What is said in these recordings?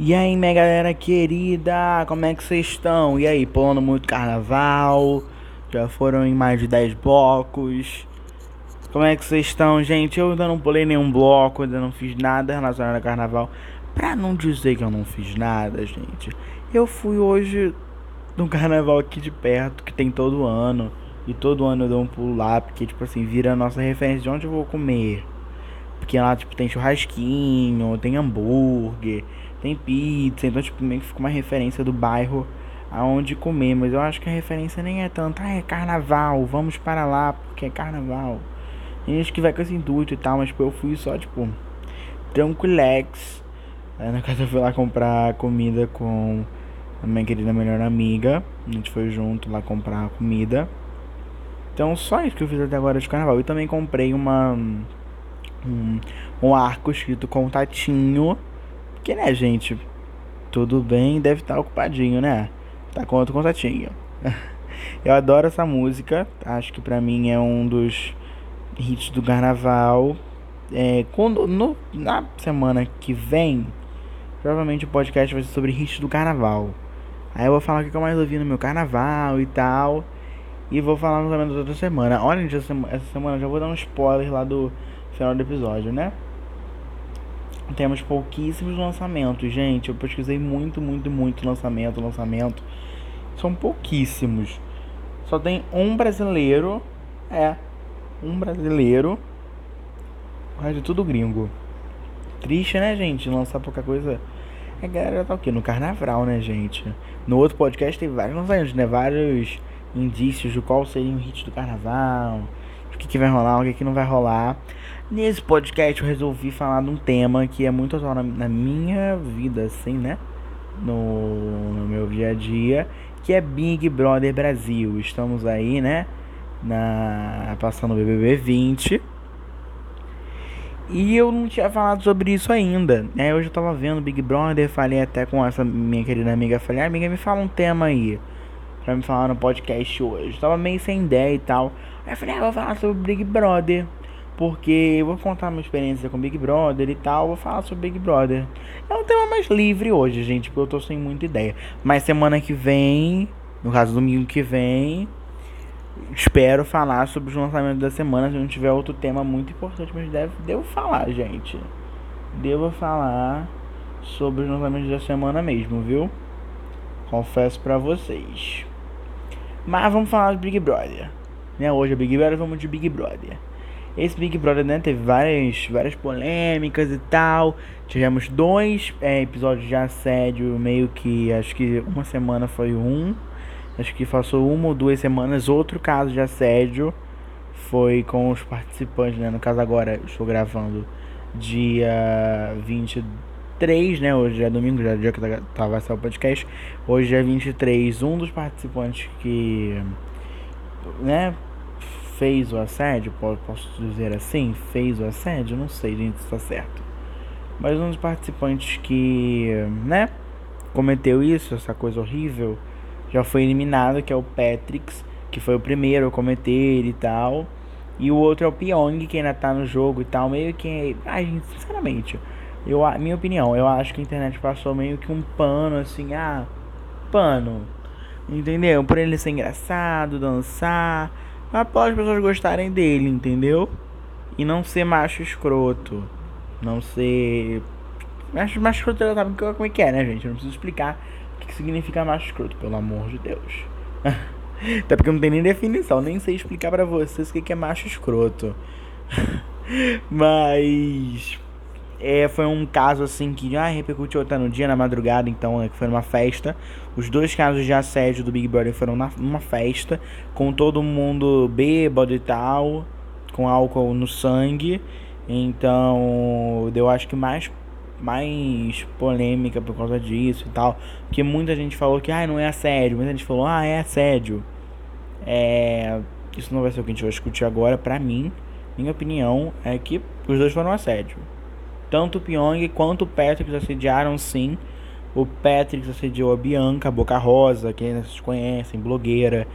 E aí, minha galera querida, como é que vocês estão? E aí, pulando muito carnaval? Já foram em mais de 10 blocos? Como é que vocês estão, gente? Eu ainda não pulei nenhum bloco, ainda não fiz nada relacionado ao carnaval. Pra não dizer que eu não fiz nada, gente, eu fui hoje no carnaval aqui de perto, que tem todo ano. E todo ano eu dou um pulo lá, porque, tipo assim, vira a nossa referência de onde eu vou comer. Porque lá, tipo, tem churrasquinho, tem hambúrguer tem pizza, então tipo meio que fica uma referência do bairro aonde comer, mas eu acho que a referência nem é tanto, ah, é carnaval, vamos para lá porque é carnaval. Tem gente que vai com esse intuito e tal, mas tipo, eu fui só tipo tranquilex. Aí na casa eu fui lá comprar comida com a minha querida melhor amiga. A gente foi junto lá comprar comida. Então só isso que eu fiz até agora de carnaval. E também comprei uma um, um arco escrito contatinho porque, né, gente? Tudo bem, deve estar ocupadinho, né? Tá com outro contatinho. Eu adoro essa música. Acho que pra mim é um dos hits do carnaval. É, quando no, na semana que vem, provavelmente o podcast vai ser sobre hits do carnaval. Aí eu vou falar o que eu mais ouvi no meu carnaval e tal. E vou falar mais ou menos outra semana. Olha, essa semana já vou dar um spoiler lá do final do episódio, né? Temos pouquíssimos lançamentos, gente. Eu pesquisei muito, muito, muito lançamento, lançamento. São pouquíssimos. Só tem um brasileiro. É, um brasileiro. O resto é tudo gringo. Triste, né, gente? Lançar pouca coisa. A galera tá o quê? No carnaval, né, gente? No outro podcast tem vários lançamentos, né? Vários indícios de qual seria o hit do carnaval. O que, que vai rolar, o que, que não vai rolar. Nesse podcast eu resolvi falar de um tema que é muito atual na, minha vida, assim, né? No, no, meu dia a dia, que é Big Brother Brasil. Estamos aí, né? Na, passando o BBB 20. E eu não tinha falado sobre isso ainda. Né? Hoje eu tava vendo Big Brother, falei até com essa minha querida amiga, falei, ah, amiga, me fala um tema aí. Pra me falar no podcast hoje. Eu tava meio sem ideia e tal. Aí eu falei, ah, vou falar sobre Big Brother porque eu vou contar minha experiência com Big Brother e tal, vou falar sobre Big Brother. É um tema mais livre hoje, gente, porque eu tô sem muita ideia. Mas semana que vem, no caso domingo que vem, espero falar sobre os lançamentos da semana. Se não tiver outro tema muito importante, mas deve, devo falar, gente. Devo falar sobre os lançamentos da semana mesmo, viu? Confesso pra vocês. Mas vamos falar de Big Brother. Né? Hoje é Big Brother, vamos de Big Brother. Esse Big Brother né, teve várias, várias polêmicas e tal. Tivemos dois é, episódios de assédio, meio que acho que uma semana foi um. Acho que passou uma ou duas semanas. Outro caso de assédio foi com os participantes, né? No caso agora estou gravando dia 23, né? Hoje é domingo, já é dia que tava tá, tá, o podcast. Hoje é 23. Um dos participantes que, né? Fez o assédio, posso dizer assim, fez o assédio, não sei, gente, se está certo. Mas um dos participantes que, né, cometeu isso, essa coisa horrível, já foi eliminado, que é o Patrix, que foi o primeiro a cometer e tal. E o outro é o Pyong, que ainda tá no jogo e tal, meio que, ai, gente, sinceramente, eu, minha opinião, eu acho que a internet passou meio que um pano assim, ah, pano. Entendeu? Por ele ser engraçado, dançar, após as pessoas gostarem dele, entendeu? E não ser macho escroto. Não ser. Macho, macho escroto já sabe como é que é, né, gente? Eu não preciso explicar o que significa macho escroto, pelo amor de Deus. Até porque não tem nem definição, nem sei explicar para vocês o que é macho escroto. Mas é, foi um caso assim que ah, repercutiu até no dia, na madrugada, então é, foi numa festa. Os dois casos de assédio do Big Brother foram na, numa festa, com todo mundo bêbado e tal, com álcool no sangue. Então deu acho que mais, mais polêmica por causa disso e tal. Porque muita gente falou que ah, não é assédio, muita gente falou, ah, é assédio. É, isso não vai ser o que a gente vai discutir agora, pra mim, minha opinião é que os dois foram assédio. Tanto o Pyong quanto o Patrick assediaram sim. O Patrick assediou a Bianca, Boca Rosa, que vocês conhecem, blogueira,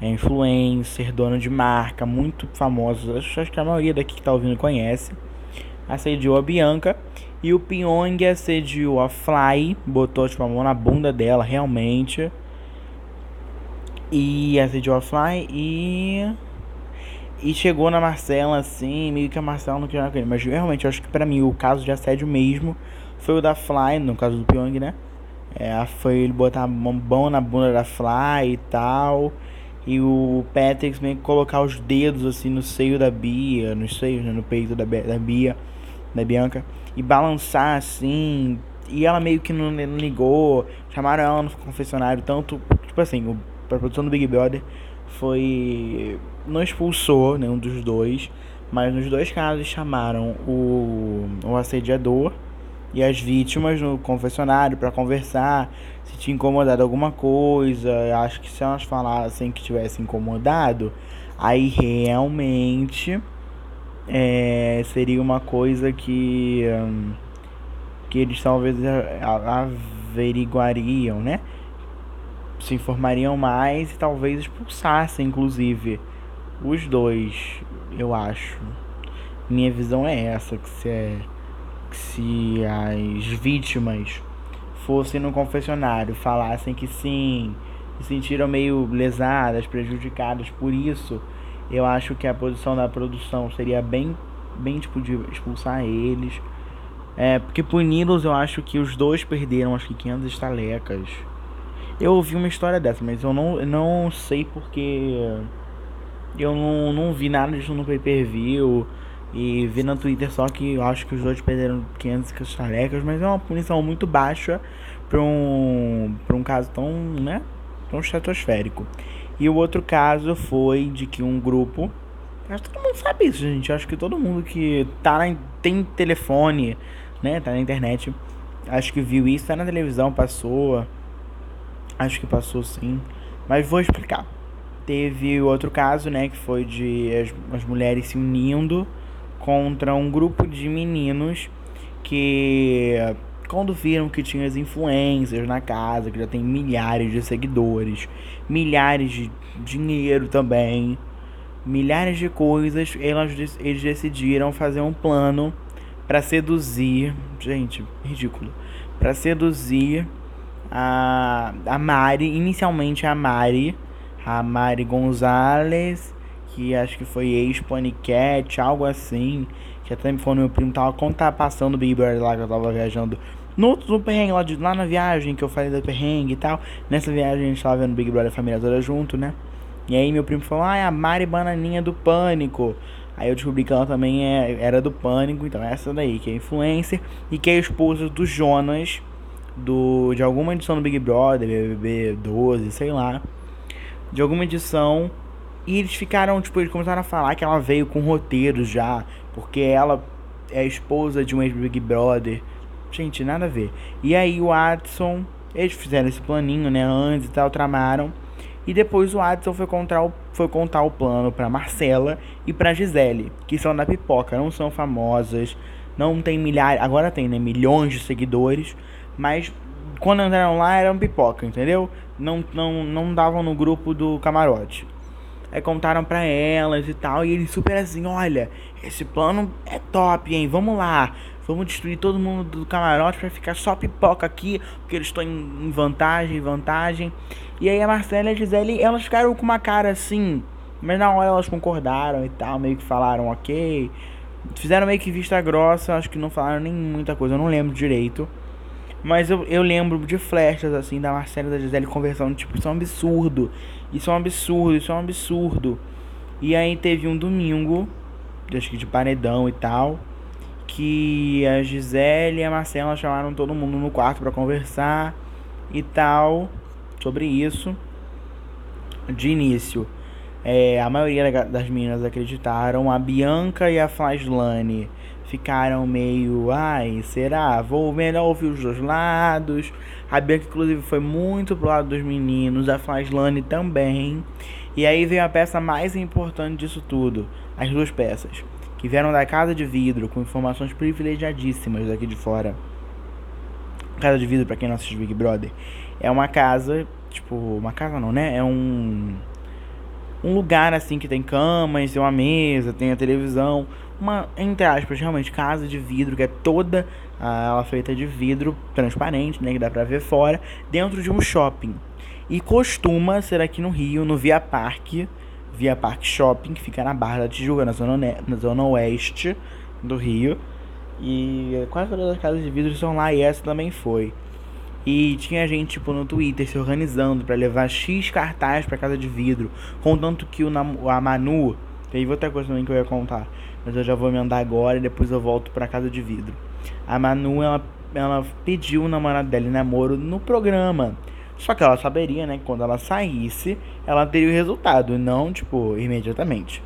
é influencer, dona de marca, muito famosa. Acho que a maioria daqui que tá ouvindo conhece. Assediou a Bianca. E o Pyong assediou a Fly, botou tipo, a mão na bunda dela, realmente. E assediou a Fly e. E chegou na Marcela assim, meio que a Marcela não queria com ele. Mas realmente, eu acho que pra mim o caso de assédio mesmo foi o da Fly, no caso do Pyong, né? É, foi ele botar a mão na bunda da Fly e tal. E o Patrick meio que colocar os dedos assim no seio da Bia, nos seios, né, no peito da, da Bia, da Bianca, e balançar assim. E ela meio que não, não ligou, chamaram ela no confessionário, tanto, tipo assim, o, pra produção do Big Brother foi. Não expulsou nenhum dos dois, mas nos dois casos chamaram o, o assediador e as vítimas no confessionário para conversar se tinha incomodado alguma coisa. Acho que se elas falassem que tivesse incomodado, aí realmente é, seria uma coisa que, hum, que eles talvez averiguariam, né? Se informariam mais e talvez expulsassem, inclusive, os dois, eu acho. Minha visão é essa, que se é que se as vítimas fossem no confessionário, falassem que sim, se sentiram meio lesadas, prejudicadas por isso, eu acho que a posição da produção seria bem, bem tipo de expulsar eles. É, porque puni-los eu acho que os dois perderam acho que 500 estalecas. Eu ouvi uma história dessa, mas eu não, não sei porque eu não, não vi nada disso no pay-per-view. E vi no Twitter só que eu acho que os dois perderam 500 estalecas, mas é uma punição muito baixa para um, pra um caso tão, né, tão estratosférico. E o outro caso foi de que um grupo. Acho que todo mundo sabe isso, gente. Acho que todo mundo que tá na, tem telefone, né, tá na internet, acho que viu isso, tá na televisão, passou. Acho que passou sim. Mas vou explicar. Teve outro caso, né, que foi de as, as mulheres se unindo contra um grupo de meninos que quando viram que tinha as influências na casa, que já tem milhares de seguidores, milhares de dinheiro também, milhares de coisas, elas, eles decidiram fazer um plano para seduzir, gente, ridículo, para seduzir a, a Mari, inicialmente a Mari, a Mari Gonzalez que acho que foi ex-Panicat, algo assim. Que até me falou meu primo tava quando tava passando o Big Brother lá que eu tava viajando. No, no perrengue lá, de, lá na viagem que eu falei da perrengue e tal. Nessa viagem a gente tava vendo Big Brother família toda junto, né? E aí meu primo falou, ah, é a Mari Bananinha do Pânico. Aí eu descobri que ela também é, era do Pânico, então é essa daí, que é influencer e que é esposa do Jonas, do, de alguma edição do Big Brother, BBB 12, sei lá. De alguma edição e eles ficaram, tipo, eles começaram a falar que ela veio com roteiros já, porque ela é esposa de um ex-Big Brother. Gente, nada a ver. E aí o Adson, eles fizeram esse planinho, né, antes e tal, tramaram. E depois o Adson foi contar o, foi contar o plano pra Marcela e pra Gisele, que são da pipoca, não são famosas, não tem milhares, agora tem, né, milhões de seguidores, mas quando entraram lá eram pipoca, entendeu? Não, não, não davam no grupo do camarote. Aí contaram pra elas e tal. E eles super assim: olha, esse plano é top, hein? Vamos lá. Vamos destruir todo mundo do camarote pra ficar só pipoca aqui. Porque eles estão em vantagem, vantagem. E aí a Marcela e a Gisele, elas ficaram com uma cara assim. Mas na hora elas concordaram e tal. Meio que falaram ok. Fizeram meio que vista grossa. Acho que não falaram nem muita coisa. Eu não lembro direito. Mas eu, eu lembro de flechas assim da Marcela e da Gisele conversando. Tipo, isso é um absurdo. Isso é um absurdo, isso é um absurdo. E aí teve um domingo, acho que de paredão e tal, que a Gisele e a Marcela chamaram todo mundo no quarto para conversar e tal sobre isso. De início, é, a maioria das meninas acreditaram, a Bianca e a Flaslane ficaram meio, ai, será? Vou melhor ouvir os dois lados. A Bianca, inclusive, foi muito pro lado dos meninos, a Flaslane também. E aí veio a peça mais importante disso tudo, as duas peças, que vieram da Casa de Vidro, com informações privilegiadíssimas daqui de fora. Casa de Vidro, para quem não assiste Big Brother, é uma casa, tipo, uma casa não, né? É um um lugar assim que tem camas, tem uma mesa, tem a televisão, uma, entre aspas, realmente, casa de vidro que é toda ela feita de vidro transparente, né, que dá pra ver fora, dentro de um shopping. E costuma ser aqui no Rio, no Via Parque, Via Parque Shopping, que fica na Barra da Tijuca, na zona, na zona oeste do Rio. E quase todas as casas de vidro estão lá e essa também foi. E tinha gente, tipo, no Twitter se organizando para levar X cartaz pra casa de vidro. Contanto que o, a Manu. Teve outra coisa também que eu ia contar. Mas eu já vou emendar agora e depois eu volto pra casa de vidro. A Manu, ela, ela pediu o namorado dela em namoro no programa. Só que ela saberia, né, que quando ela saísse, ela teria o resultado, não, tipo, imediatamente.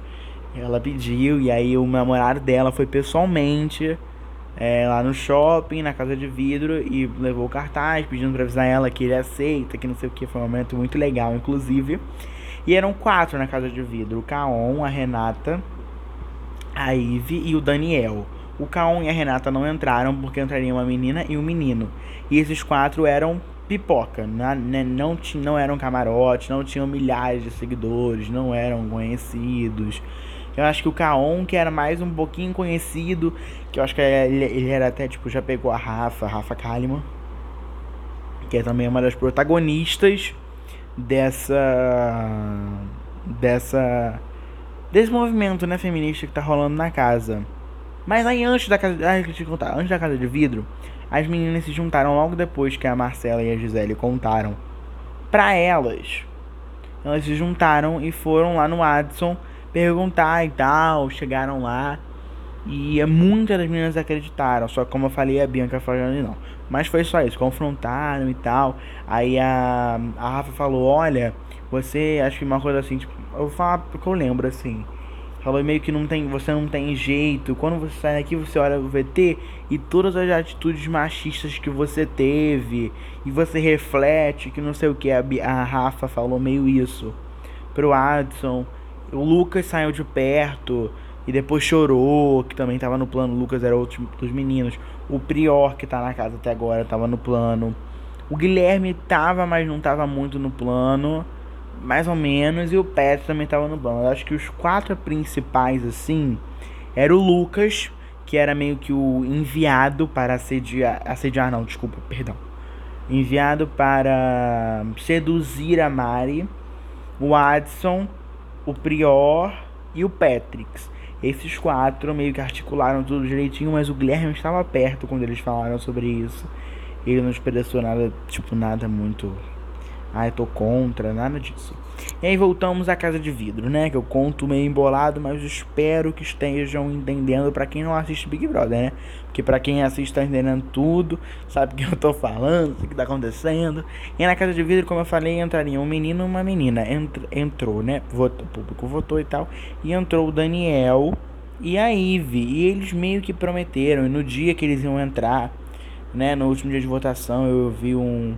Ela pediu e aí o namorado dela foi pessoalmente é, lá no shopping, na casa de vidro, e levou o cartaz pedindo pra avisar ela que ele aceita, que não sei o que. Foi um momento muito legal, inclusive. E eram quatro na casa de vidro: o Kaon, a Renata, a Ive e o Daniel. O Kaon e a Renata não entraram porque entraria uma menina e um menino. E esses quatro eram pipoca, não, né, não, não eram camarote, não tinham milhares de seguidores, não eram conhecidos. Eu acho que o Kaon, que era mais um pouquinho conhecido, que eu acho que ele, ele era até, tipo, já pegou a Rafa, Rafa Kalimann, que é também uma das protagonistas dessa. dessa. desse movimento, né, feminista que tá rolando na casa. Mas aí antes da casa. Ah, te contar, antes da casa de vidro, as meninas se juntaram logo depois que a Marcela e a Gisele contaram pra elas. Elas se juntaram e foram lá no Adson perguntar e tal, chegaram lá. E muitas das meninas acreditaram, só que como eu falei, a Bianca falando não. Mas foi só isso, confrontaram e tal. Aí a, a Rafa falou, olha, você, acho que uma coisa assim, tipo, eu vou falar porque eu lembro assim. Falou meio que não tem, você não tem jeito. Quando você sai daqui, você olha o VT e todas as atitudes machistas que você teve. E você reflete que não sei o que. A, a Rafa falou meio isso pro Adson. O Lucas saiu de perto e depois chorou, que também tava no plano. O Lucas era outro dos meninos. O Prior, que tá na casa até agora, tava no plano. O Guilherme tava, mas não tava muito no plano. Mais ou menos. E o Pet também tava no plano. Eu acho que os quatro principais, assim, era o Lucas, que era meio que o enviado para assediar. Assediar, não, desculpa, perdão. Enviado para seduzir a Mari. O Adson o Prior e o Patrix. Esses quatro meio que articularam tudo direitinho, mas o Guilherme estava perto quando eles falaram sobre isso. Ele não expressou nada, tipo, nada muito. Ah, eu tô contra, nada disso. E aí voltamos à Casa de Vidro, né? Que eu conto meio embolado, mas espero que estejam entendendo para quem não assiste Big Brother, né? Porque para quem assiste tá entendendo tudo, sabe o que eu tô falando, o que tá acontecendo. E na Casa de Vidro, como eu falei, entraria um menino e uma menina. entrou, né? Votou, o público votou e tal. E entrou o Daniel e a Ive. E eles meio que prometeram. E no dia que eles iam entrar, né? No último dia de votação, eu vi um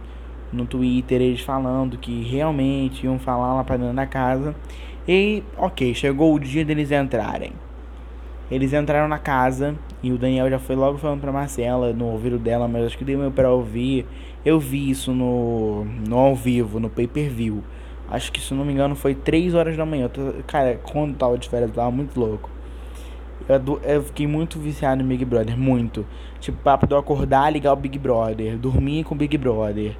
no Twitter eles falando que realmente iam falar lá para dentro da casa. E ok, chegou o dia deles entrarem. Eles entraram na casa e o Daniel já foi logo falando pra Marcela no ouvido dela, mas acho que deu pra ouvir. Eu vi isso no, no ao vivo, no pay per view. Acho que se não me engano foi 3 horas da manhã. Tô, cara, quando tava de férias, tava muito louco. Eu, eu, fiquei muito viciado no Big Brother, muito. Tipo, papo de eu acordar, ligar o Big Brother, dormir com o Big Brother.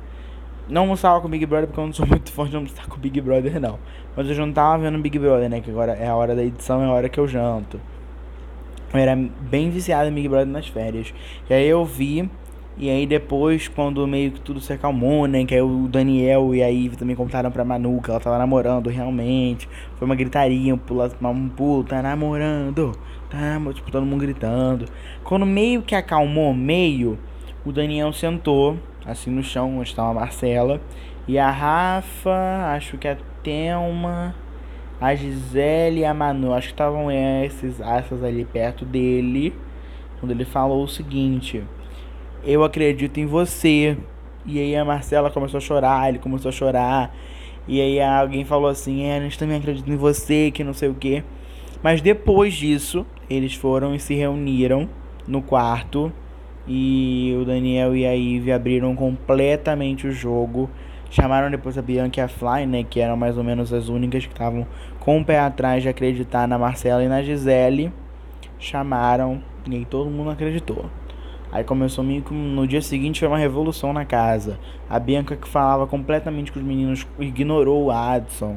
Não almoçava com o Big Brother porque eu não sou muito fã de almoçar com o Big Brother, não. Mas eu já não tava vendo Big Brother, né? Que agora é a hora da edição, é a hora que eu janto. Eu era bem viciado em Big Brother nas férias. E aí eu vi. E aí depois, quando meio que tudo se acalmou, né? Que aí o Daniel e a Ivy também contaram pra Manu que ela tava namorando realmente. Foi uma gritaria, um pulo, um pulo tá namorando. Tá namorando, tipo, todo mundo gritando. Quando meio que acalmou, meio, o Daniel sentou assim no chão onde estava a Marcela. E a Rafa, acho que a Thelma, a Gisele e a Manu, acho que estavam esses, essas ali perto dele. Quando ele falou o seguinte: Eu acredito em você. E aí a Marcela começou a chorar, ele começou a chorar. E aí alguém falou assim: É, a gente também acredita em você, que não sei o que. Mas depois disso, eles foram e se reuniram no quarto e o Daniel e a Ivy abriram completamente o jogo. Chamaram depois a Bianca e a Fly, né? Que eram mais ou menos as únicas que estavam com o pé atrás de acreditar na Marcela e na Gisele. Chamaram e todo mundo acreditou. Aí começou meio que no dia seguinte foi uma revolução na casa. A Bianca que falava completamente com os meninos ignorou o Adson.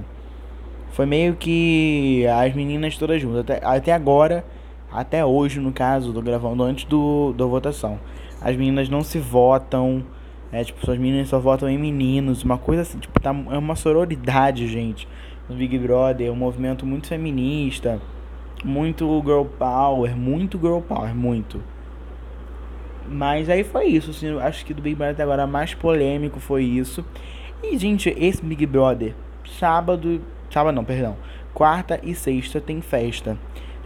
Foi meio que as meninas todas juntas. Até, até agora, até hoje no caso, tô gravando antes do, da votação. As meninas não se votam. É, tipo, as meninas só votam em meninos. Uma coisa assim, tipo, tá, é uma sororidade, gente. No Big Brother, é um movimento muito feminista. Muito girl power, muito girl power, muito. Mas aí foi isso, assim, acho que do Big Brother até agora mais polêmico foi isso. E, gente, esse Big Brother, sábado, sábado não, perdão, quarta e sexta tem festa.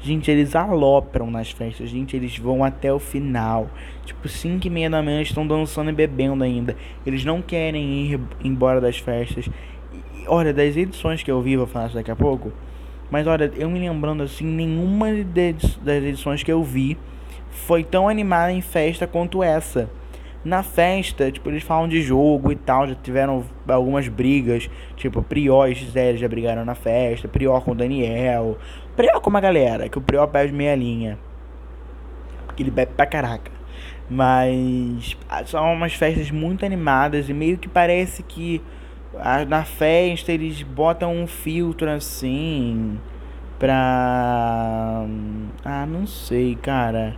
Gente, eles alopram nas festas, gente, eles vão até o final. Tipo, 5 e meia da manhã estão dançando e bebendo ainda. Eles não querem ir embora das festas. E, olha, das edições que eu vi, vou falar isso daqui a pouco. Mas olha, eu me lembrando assim, nenhuma das edições que eu vi foi tão animada em festa quanto essa. Na festa, tipo, eles falam de jogo e tal, já tiveram algumas brigas, tipo, Prior e Gisele já brigaram na festa, Prior com o Daniel, Prior com uma galera, que o Prior perde meia linha. Porque ele bebe pra caraca. Mas ah, são umas festas muito animadas e meio que parece que ah, na festa eles botam um filtro assim pra. Ah, não sei, cara.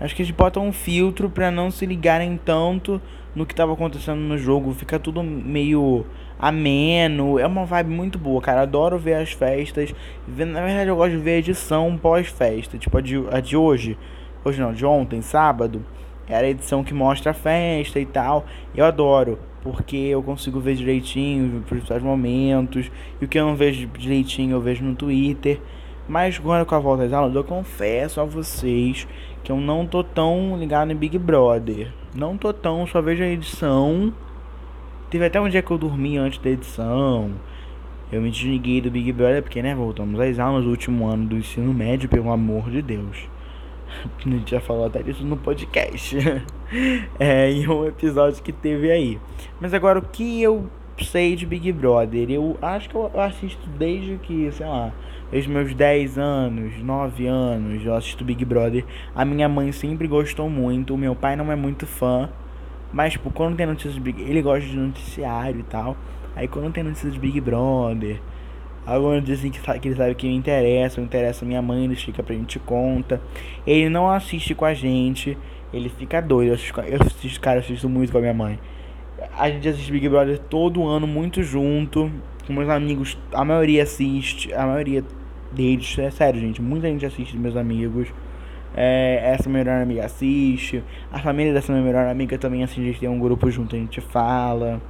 Acho que eles botam um filtro para não se ligarem tanto no que estava acontecendo no jogo. Fica tudo meio ameno. É uma vibe muito boa, cara. Adoro ver as festas. Na verdade, eu gosto de ver a edição pós-festa. Tipo a de, a de hoje. Hoje não, de ontem, sábado. Era a edição que mostra a festa e tal. Eu adoro. Porque eu consigo ver direitinho os principais momentos. E o que eu não vejo direitinho eu vejo no Twitter. Mas agora com a volta às aulas, eu confesso a vocês que eu não tô tão ligado em Big Brother. Não tô tão, só vejo a edição. Teve até um dia que eu dormi antes da edição. Eu me desliguei do Big Brother porque, né, voltamos às aulas do último ano do ensino médio, pelo amor de Deus. A gente já falou até disso no podcast. é, em um episódio que teve aí. Mas agora, o que eu sei de Big Brother? Eu acho que eu assisto desde que, sei lá, Desde meus 10 anos, 9 anos, eu assisto Big Brother. A minha mãe sempre gostou muito. O meu pai não é muito fã. Mas, tipo, quando tem notícias de Big ele gosta de noticiário e tal. Aí, quando tem notícias de Big Brother, alguns dizem que, que ele sabe que me interessa, interessa a minha mãe, ele fica pra gente conta. Ele não assiste com a gente, ele fica doido. Eu assisto, eu assisto cara, eu assisto muito com a minha mãe. A gente assiste Big Brother todo ano, muito junto. Com meus amigos, a maioria assiste, a maioria deles. É sério, gente. Muita gente assiste meus amigos. É, essa minha melhor amiga assiste. A família dessa minha melhor amiga também assiste. A gente tem um grupo junto, a gente fala.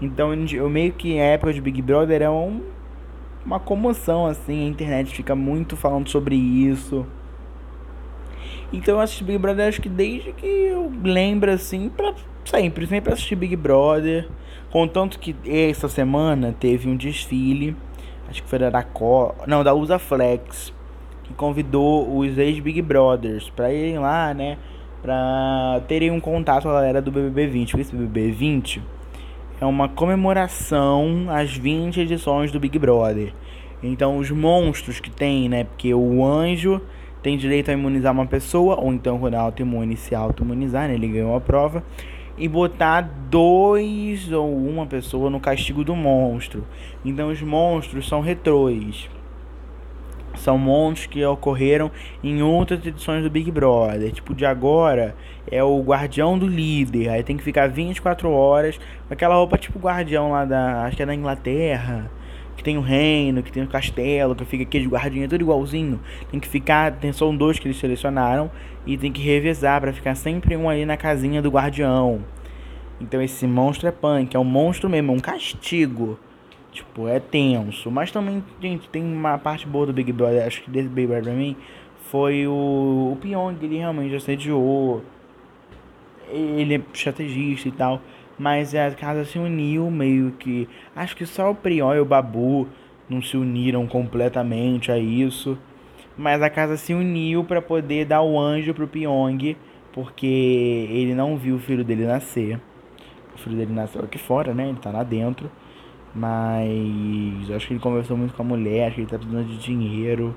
Então, eu meio que a época de Big Brother é um, uma comoção, assim. A internet fica muito falando sobre isso. Então, eu assisto Big Brother acho que desde que eu lembro, assim, pra sempre. Sempre assisti Big Brother. Contanto que essa semana teve um desfile acho que foi da Co, não, da Usa Flex, que convidou os ex-Big Brothers para irem lá, né, para terem um contato com a galera do BBB 20. Esse BBB 20 é uma comemoração às 20 edições do Big Brother. Então, os monstros que tem, né, porque o anjo tem direito a imunizar uma pessoa, ou então quando ela auto-imune, se auto-imunizar, né, ele ganhou a prova e botar dois ou uma pessoa no castigo do monstro. Então os monstros são retrôs. São monstros que ocorreram em outras edições do Big Brother. Tipo, de agora é o guardião do líder. Aí tem que ficar 24 horas com aquela roupa tipo guardião lá da. Acho que é da Inglaterra que tem o reino, que tem o castelo, que fica aqui de guardinha, tudo igualzinho. Tem que ficar, tem um dois que eles selecionaram e tem que revezar para ficar sempre um ali na casinha do guardião. Então esse monstro é punk, é um monstro mesmo, é um castigo. Tipo, é tenso. Mas também, gente, tem uma parte boa do Big Brother, acho que desse Big Brother pra mim, foi o, o Pyong, ele realmente assediou. Ele é estrategista e tal. Mas a casa se uniu meio que. Acho que só o Prion e o Babu não se uniram completamente a isso. Mas a casa se uniu para poder dar o anjo pro Pyong. Porque ele não viu o filho dele nascer. O filho dele nasceu aqui fora, né? Ele tá lá dentro. Mas acho que ele conversou muito com a mulher, acho que ele tá precisando de dinheiro.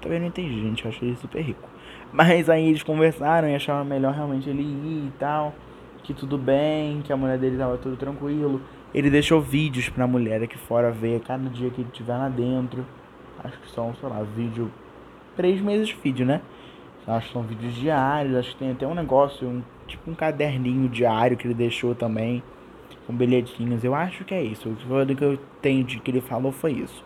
Também não entendi, gente. Eu acho ele super rico. Mas aí eles conversaram e acharam melhor realmente ele ir e tal. Que tudo bem, que a mulher dele tava tudo tranquilo. Ele deixou vídeos pra mulher aqui fora ver cada dia que ele estiver lá dentro. Acho que são, sei lá, vídeo. Três meses de vídeo, né? Acho que são vídeos diários. Acho que tem até um negócio, um, tipo um caderninho diário que ele deixou também. Com bilhetinhos. Eu acho que é isso. O que eu entendi que ele falou foi isso.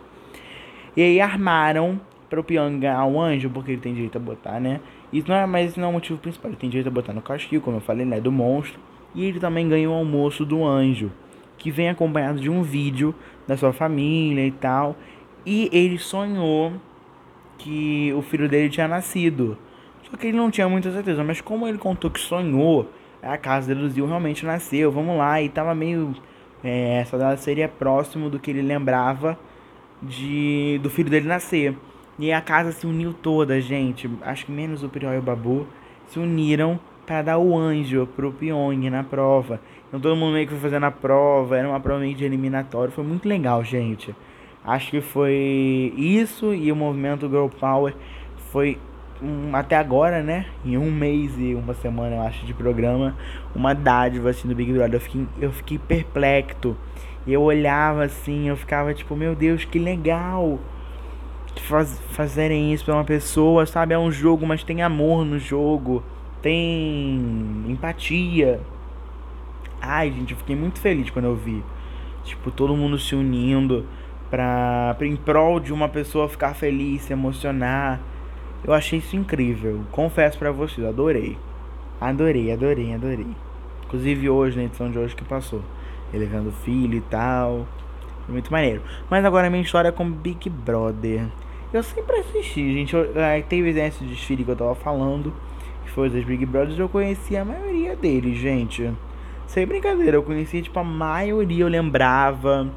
E aí armaram para o Pyong ganhar o anjo, porque ele tem direito a botar, né? Isso não é, mas não é o motivo principal. Ele tem direito a botar no castigo, como eu falei, né? Do monstro. E ele também ganhou o almoço do anjo, que vem acompanhado de um vídeo da sua família e tal. E ele sonhou que o filho dele tinha nascido. Só que ele não tinha muita certeza, mas como ele contou que sonhou, a casa deduziu realmente nasceu, vamos lá, e tava meio. É, essa data seria próximo do que ele lembrava de do filho dele nascer. E a casa se uniu toda, gente. Acho que menos o Priol e o Babu se uniram para dar o anjo pro Pyong na prova. Então todo mundo meio que foi fazendo a prova, era uma prova meio de eliminatório, foi muito legal, gente. Acho que foi isso e o movimento Girl Power foi um, até agora, né? Em um mês e uma semana, eu acho, de programa, uma dádiva assim do Big Brother. Eu fiquei, eu fiquei perplexo. Eu olhava assim, eu ficava tipo, meu Deus, que legal faz, fazerem isso pra uma pessoa, sabe? É um jogo, mas tem amor no jogo, tem empatia. Ai, gente, eu fiquei muito feliz quando eu vi. Tipo, todo mundo se unindo pra, pra em prol de uma pessoa ficar feliz, se emocionar. Eu achei isso incrível. Confesso para vocês, adorei. Adorei, adorei, adorei. Inclusive hoje, na edição de hoje que passou. Ele vendo filho e tal. Muito maneiro. Mas agora minha história é com Big Brother. Eu sempre assisti, gente. Eu, uh, teve esse desfile que eu tava falando. Que foi os Big Brothers. Eu conheci a maioria deles, gente. Sem brincadeira, eu conhecia tipo a maioria, eu lembrava.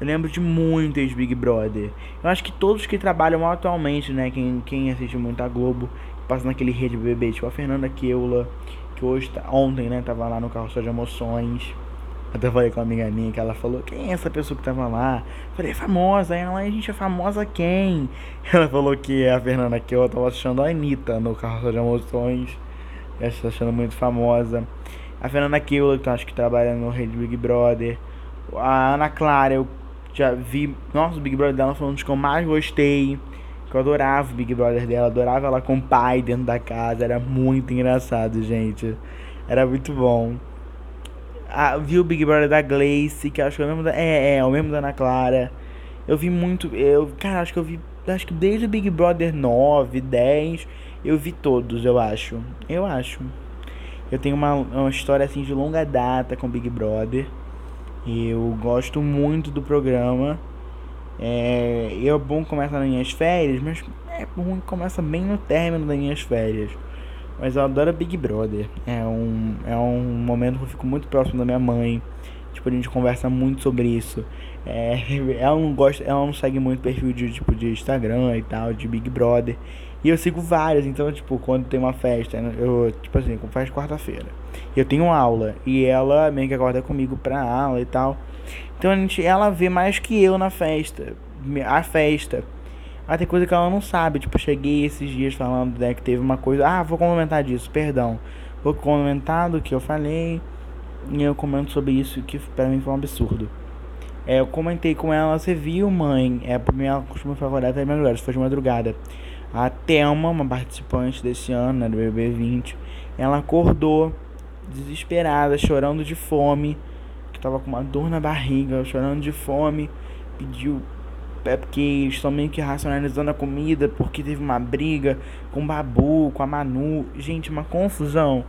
Eu lembro de muitos Big Brother. Eu acho que todos que trabalham atualmente, né? Quem, quem assiste muito a Globo, passa naquele rede BBB, tipo a Fernanda Keula, que hoje tá, ontem, né, tava lá no Carro de Emoções. Até falei com uma amiga minha que ela falou, quem é essa pessoa que tava lá? Falei, é famosa. Aí ela, gente é famosa quem? Ela falou que é a Fernanda que eu tava achando a Anitta no Carro de Emoções. Ela está achando muito famosa. A Fernanda Keula, que eu acho que trabalha no Rede Big Brother. A Ana Clara, eu já vi. Nossa, o Big Brother dela foi um dos que eu mais gostei. Que eu adorava o Big Brother dela, adorava ela com o pai dentro da casa. Era muito engraçado, gente. Era muito bom a, vi o Big Brother da Glace, que acho que é o mesmo da. É, é, o mesmo da Ana Clara. Eu vi muito. Eu, cara, acho que eu vi. Acho que desde o Big Brother 9, 10, eu vi todos, eu acho. Eu acho. Eu tenho uma, uma história assim de longa data com Big Brother. Eu gosto muito do programa. É, é bom começar nas minhas férias, mas é bom começa bem no término das minhas férias. Mas eu adoro Big Brother. É um, é um momento que eu fico muito próximo da minha mãe. Tipo, a gente conversa muito sobre isso. É, ela não gosta, ela não segue muito perfil de tipo de Instagram e tal, de Big Brother. E eu sigo vários, então, tipo, quando tem uma festa, eu, tipo assim, faz quarta-feira. Eu tenho aula e ela meio que acorda comigo pra aula e tal. Então a gente, ela vê mais que eu na festa, a festa. Ah, tem coisa que ela não sabe. Tipo, cheguei esses dias falando né, que teve uma coisa. Ah, vou comentar disso, perdão. Vou comentar do que eu falei. E eu comento sobre isso que pra mim foi um absurdo. É, eu comentei com ela, você viu, mãe? É, mim ela costuma favorita é madrugada, foi de madrugada. A Thelma, uma participante desse ano, né, do BB20, ela acordou desesperada, chorando de fome, que tava com uma dor na barriga, chorando de fome, pediu é porque estão meio que racionalizando a comida porque teve uma briga com o Babu, com a Manu. Gente, uma confusão.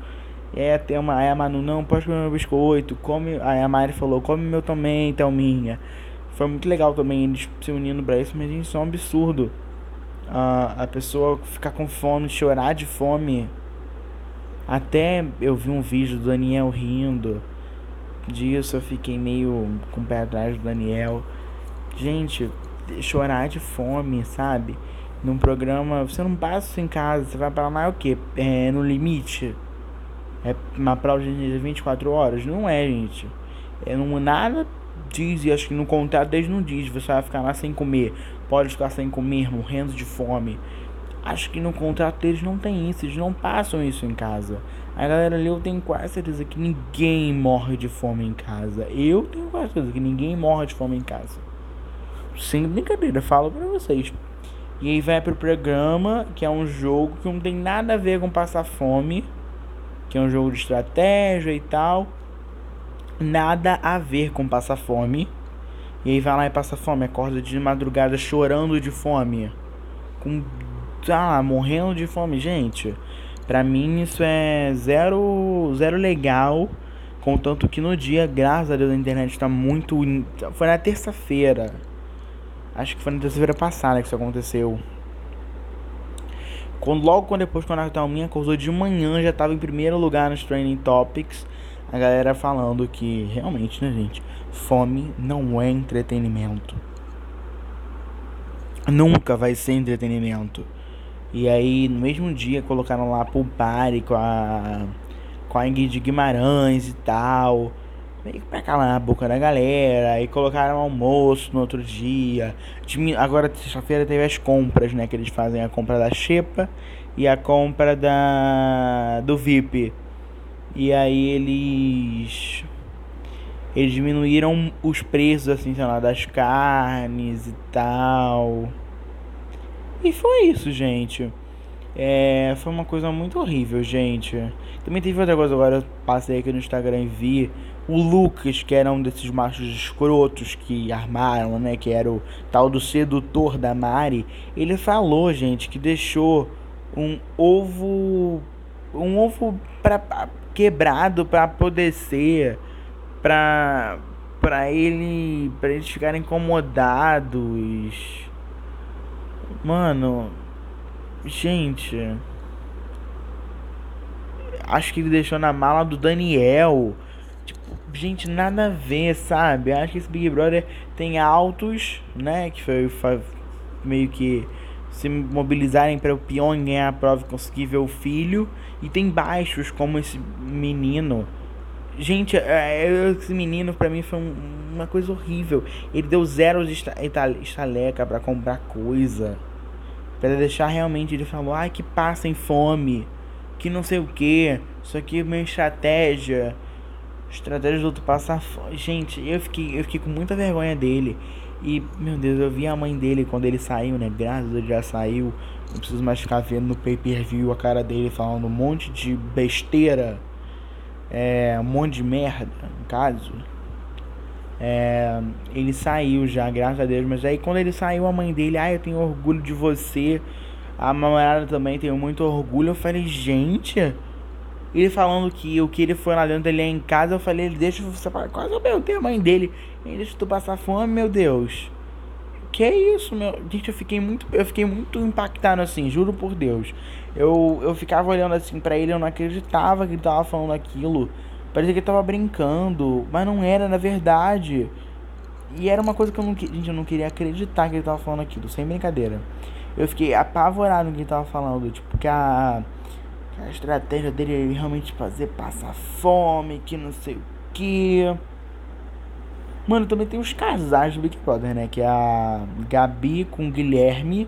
É, tem uma. Aí a Manu, não, pode comer meu biscoito. Come. Aí a Mari falou, come meu também, Thelminha. Foi muito legal também eles se unindo pra isso, mas gente, isso é um absurdo. A pessoa ficar com fome, chorar de fome. Até eu vi um vídeo do Daniel rindo disso, eu fiquei meio com o pé atrás do Daniel. Gente, chorar de fome, sabe? Num programa, você não passa em casa, você vai para lá é o quê? É no limite? É uma prova de 24 horas? Não é, gente. É não nada diz, e acho que no contrato desde não diz, você vai ficar lá sem comer, pode ficar sem comer, morrendo de fome. acho que no contrato deles não tem isso, eles não passam isso em casa. A galera ali, eu tenho quase certeza que ninguém morre de fome em casa. Eu tenho quase certeza que ninguém morre de fome em casa. Sem brincadeira, falo pra vocês. E aí vai pro programa, que é um jogo que não tem nada a ver com passar fome. Que é um jogo de estratégia e tal. Nada a ver com passar fome. E aí vai lá e passa fome, acorda de madrugada chorando de fome. Com. Ah, morrendo de fome, gente. Pra mim isso é zero, zero legal. Contanto que no dia, graças a Deus, a internet está muito. Foi na terça-feira. Acho que foi na terça-feira passada que isso aconteceu. Quando, logo quando depois, quando a Thalminha acordou de manhã, já estava em primeiro lugar nos Training Topics. A galera falando que realmente, né, gente? Fome não é entretenimento. Nunca vai ser entretenimento. E aí, no mesmo dia, colocaram lá Pool Party com a, com a Ingrid Guimarães e tal. Meio pra calar a boca da galera. Aí colocaram almoço no outro dia. Agora, sexta-feira, teve as compras, né? Que eles fazem a compra da Xepa e a compra da do VIP. E aí eles eles diminuíram os preços assim, sei lá, das carnes e tal. E foi isso, gente. É, foi uma coisa muito horrível, gente. Também teve outra coisa agora, eu passei aqui no Instagram e vi o Lucas, que era um desses machos escrotos que armaram, né? Que era o tal do sedutor da Mari. Ele falou, gente, que deixou um ovo. Um ovo pra, quebrado para poder ser. Pra, pra ele. Pra eles ficarem incomodados Mano, gente. Acho que ele deixou na mala do Daniel. Tipo, gente, nada a ver, sabe? Acho que esse Big Brother tem altos, né? Que foi, foi meio que se mobilizarem para o peão ganhar a prova e conseguir ver o filho. E tem baixos, como esse menino. Gente, é, é, esse menino pra mim foi uma coisa horrível. Ele deu zero estaleca para comprar coisa. Para deixar realmente, ele falou, ai que passem fome, que não sei o que, isso aqui é minha estratégia. Estratégia do outro passar. Gente, eu fiquei, eu fiquei com muita vergonha dele. E, meu Deus, eu vi a mãe dele quando ele saiu, né? Graças a Deus já saiu. Não preciso mais ficar vendo no pay per view a cara dele falando um monte de besteira. É, um monte de merda, no caso. É, ele saiu já, graças a Deus. Mas aí quando ele saiu, a mãe dele, ah, eu tenho orgulho de você. A namorada também tem muito orgulho. Eu falei, gente. Ele falando que o que ele foi lá dentro, ele é em casa. Eu falei, ele deixa você quase eu perguntei a mãe dele. Ele deixa tu passar fome, meu Deus. Que é isso, meu. Gente, eu fiquei muito, eu fiquei muito impactado assim, juro por Deus. Eu, eu ficava olhando assim para ele, eu não acreditava que ele tava falando aquilo. Parecia que ele tava brincando, mas não era na verdade. E era uma coisa que eu não, gente, eu não queria acreditar que ele tava falando aquilo, sem brincadeira. Eu fiquei apavorado no que ele tava falando, tipo, que a, a estratégia dele é realmente fazer passar fome, que não sei o que. Mano, também tem os casais do Big Brother, né? Que é a Gabi com o Guilherme,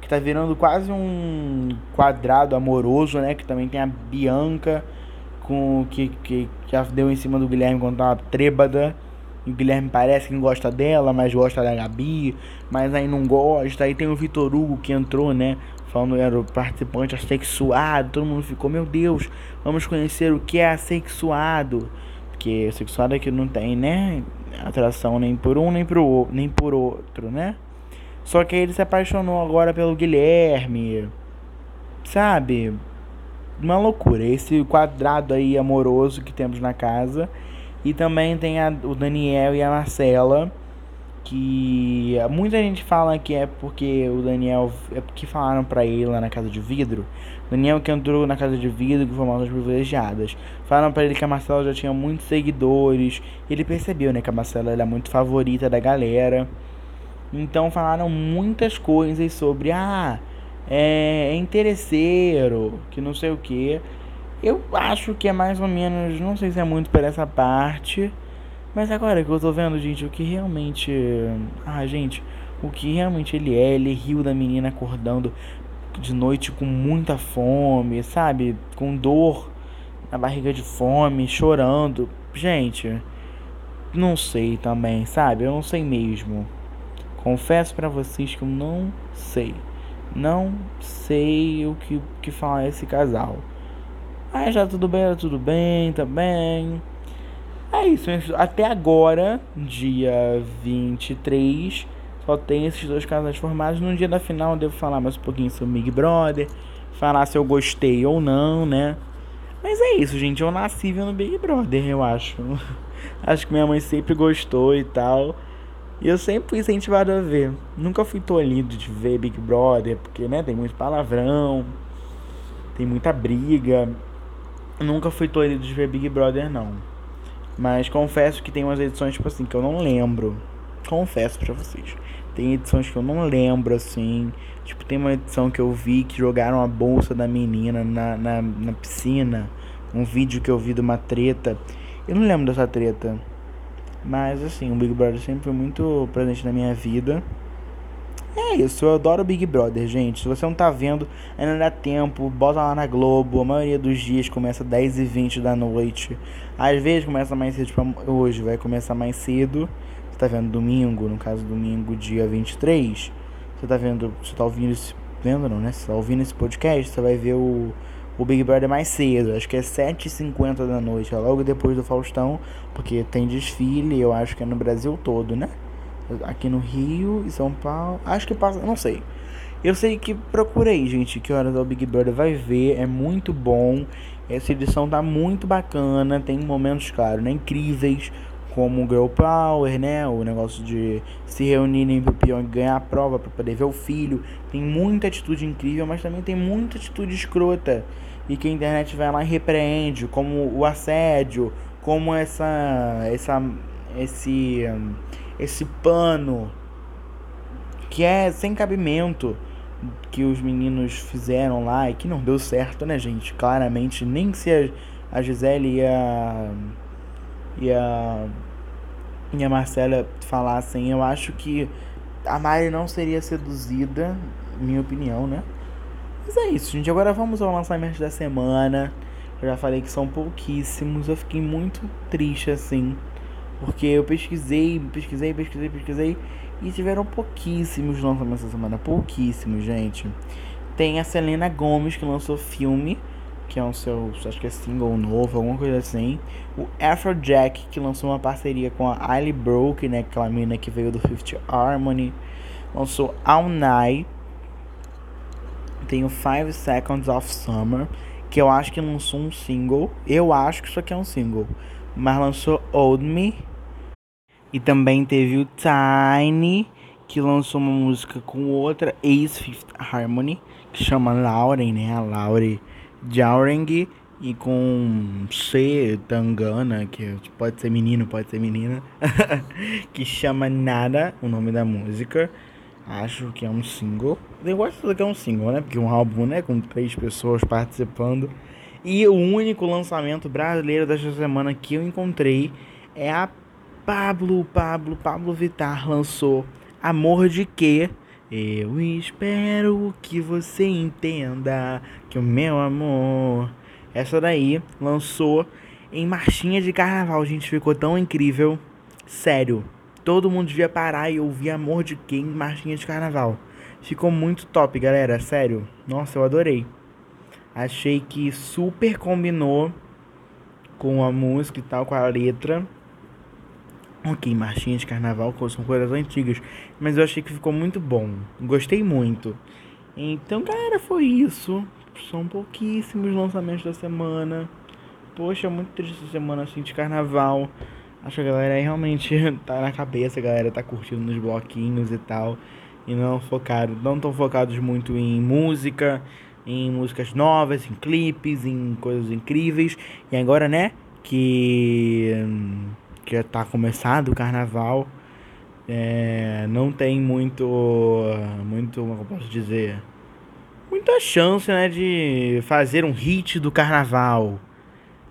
que tá virando quase um quadrado amoroso, né? Que também tem a Bianca com que, que já deu em cima do Guilherme quando tava trêbada. E o Guilherme parece que não gosta dela, mas gosta da Gabi, mas aí não gosta. Aí tem o Vitor Hugo que entrou, né? Falando era o participante assexuado. Todo mundo ficou, meu Deus, vamos conhecer o que é assexuado. Porque assexuado é que não tem, né? Atração nem por um, nem, pro, nem por outro, né? Só que ele se apaixonou agora pelo Guilherme. Sabe? uma loucura. Esse quadrado aí amoroso que temos na casa. E também tem a, o Daniel e a Marcela. Que muita gente fala que é porque o Daniel. É porque falaram pra ele lá na casa de vidro. Daniel que entrou na casa de vidro uma das privilegiadas. Falaram pra ele que a Marcela já tinha muitos seguidores. Ele percebeu, né, que a Marcela era muito favorita da galera. Então falaram muitas coisas sobre. Ah, é, é interesseiro, que não sei o que. Eu acho que é mais ou menos, não sei se é muito por essa parte, mas agora que eu tô vendo, gente, o que realmente. Ah, gente, o que realmente ele é, ele riu da menina acordando. de noite com muita fome, sabe? Com dor na barriga de fome, chorando. Gente, não sei também, sabe? Eu não sei mesmo. Confesso para vocês que eu não sei. Não sei o que, que falar esse casal. Aí já tudo bem, tá tudo bem também. É isso, até agora, dia 23, só tem esses dois casais formados. No dia da final eu devo falar mais um pouquinho sobre Big Brother, falar se eu gostei ou não, né? Mas é isso, gente. Eu nasci vendo Big Brother, eu acho. acho que minha mãe sempre gostou e tal. E eu sempre fui incentivado a ver. Nunca fui tolhido de ver Big Brother, porque, né, tem muito palavrão, tem muita briga. Nunca fui tolhido de ver Big Brother, não. Mas confesso que tem umas edições, tipo assim, que eu não lembro. Confesso pra vocês. Tem edições que eu não lembro, assim. Tipo, tem uma edição que eu vi que jogaram a bolsa da menina na, na, na piscina. Um vídeo que eu vi de uma treta. Eu não lembro dessa treta. Mas, assim, o Big Brother sempre foi muito presente na minha vida. É isso, eu adoro Big Brother, gente. Se você não tá vendo, ainda dá tempo, bota lá na Globo. A maioria dos dias começa 10 e 20 da noite. Às vezes começa mais cedo, tipo hoje vai começar mais cedo. Você tá vendo domingo, no caso domingo, dia 23. Você tá vendo, você tá ouvindo esse. Vendo não, né? Você tá ouvindo esse podcast, você vai ver o, o Big Brother mais cedo. Acho que é 7h50 da noite, é logo depois do Faustão. Porque tem desfile, eu acho que é no Brasil todo, né? Aqui no Rio e São Paulo. Acho que passa, não sei. Eu sei que procurei, gente, que horas o Big Brother vai ver, é muito bom. Essa edição tá muito bacana, tem momentos, claro, né, incríveis, como o Girl Power, né, o negócio de se reunirem pro peão e ganhar a prova para poder ver o filho. Tem muita atitude incrível, mas também tem muita atitude escrota e que a internet vai lá e repreende, como o assédio, como essa essa esse esse pano que é sem cabimento que os meninos fizeram lá e que não deu certo, né, gente? Claramente, nem se a, Gisele e a, e a, e a Marcela falassem, eu acho que a Mari não seria seduzida, minha opinião, né? Mas é isso, gente. Agora vamos ao lançamento da semana. Eu já falei que são pouquíssimos. Eu fiquei muito triste assim. Porque eu pesquisei, pesquisei, pesquisei, pesquisei e tiveram pouquíssimos lançamentos essa semana. Pouquíssimos, gente. Tem a Selena Gomes que lançou filme, que é um seu, acho que é single novo, alguma coisa assim. O Afrojack que lançou uma parceria com a Ali Broke, né, aquela menina que veio do Fifth Harmony. Lançou All Night. Tem o Five Seconds of Summer, que eu acho que lançou um single. Eu acho que isso aqui é um single mas lançou Old Me. E também teve o Tiny, que lançou uma música com outra ex Fifth Harmony, que chama Lauren, né? A Lauren Jauring. E com C Tangana, que pode ser menino, pode ser menina, que chama Nada, o nome da música. Acho que é um single. Eu gosto que é um single, né? Porque um álbum, né? Com três pessoas participando. E o único lançamento brasileiro desta semana que eu encontrei é a Pablo, Pablo, Pablo Vittar lançou Amor de Quê? Eu espero que você entenda que o meu amor. Essa daí lançou em marchinha de carnaval, gente, ficou tão incrível. Sério, todo mundo devia parar e ouvir Amor de Quê em marchinha de carnaval. Ficou muito top, galera, sério. Nossa, eu adorei. Achei que super combinou com a música e tal, com a letra. Ok, marchinha de carnaval são coisas antigas, mas eu achei que ficou muito bom. Gostei muito. Então, galera, foi isso. São pouquíssimos lançamentos da semana. Poxa, muito triste essa semana assim de carnaval. Acho que a galera realmente tá na cabeça, a galera tá curtindo nos bloquinhos e tal. E não focaram, não tão focados muito em música, em músicas novas, em clipes, em coisas incríveis. E agora, né, que que tá começado o carnaval, é, não tem muito muito, como eu posso dizer, muita chance, né, de fazer um hit do carnaval.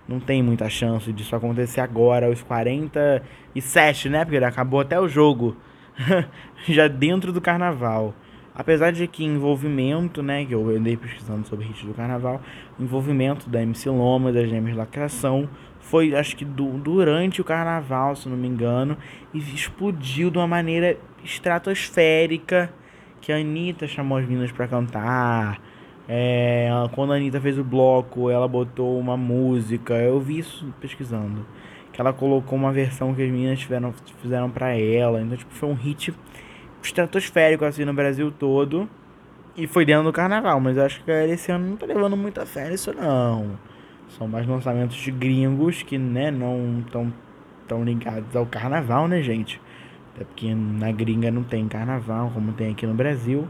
Não tem muita chance disso acontecer agora, aos 47, né? Porque acabou até o jogo. Já dentro do carnaval. Apesar de que envolvimento, né, que eu andei pesquisando sobre hit do carnaval, envolvimento da MC Loma, das Gêmeas Lacração, foi acho que do, durante o carnaval, se não me engano, e explodiu de uma maneira estratosférica, que a Anitta chamou as meninas para cantar. É, quando a Anitta fez o bloco, ela botou uma música, eu vi isso pesquisando. Que ela colocou uma versão que as meninas tiveram, fizeram para ela. Então, tipo, foi um hit estratosférico assim no Brasil todo. E foi dentro do carnaval, mas acho que esse ano não tá levando muita fé nisso não. São mais lançamentos de gringos que, né, não estão tão ligados ao carnaval, né, gente? Até porque na gringa não tem carnaval, como tem aqui no Brasil.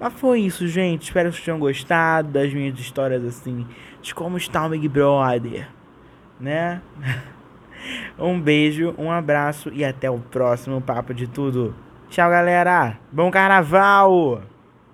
Mas foi isso, gente. Espero que vocês tenham gostado das minhas histórias, assim, de como está o Big Brother, né? um beijo, um abraço e até o próximo Papo de Tudo. Tchau, galera. Bom carnaval!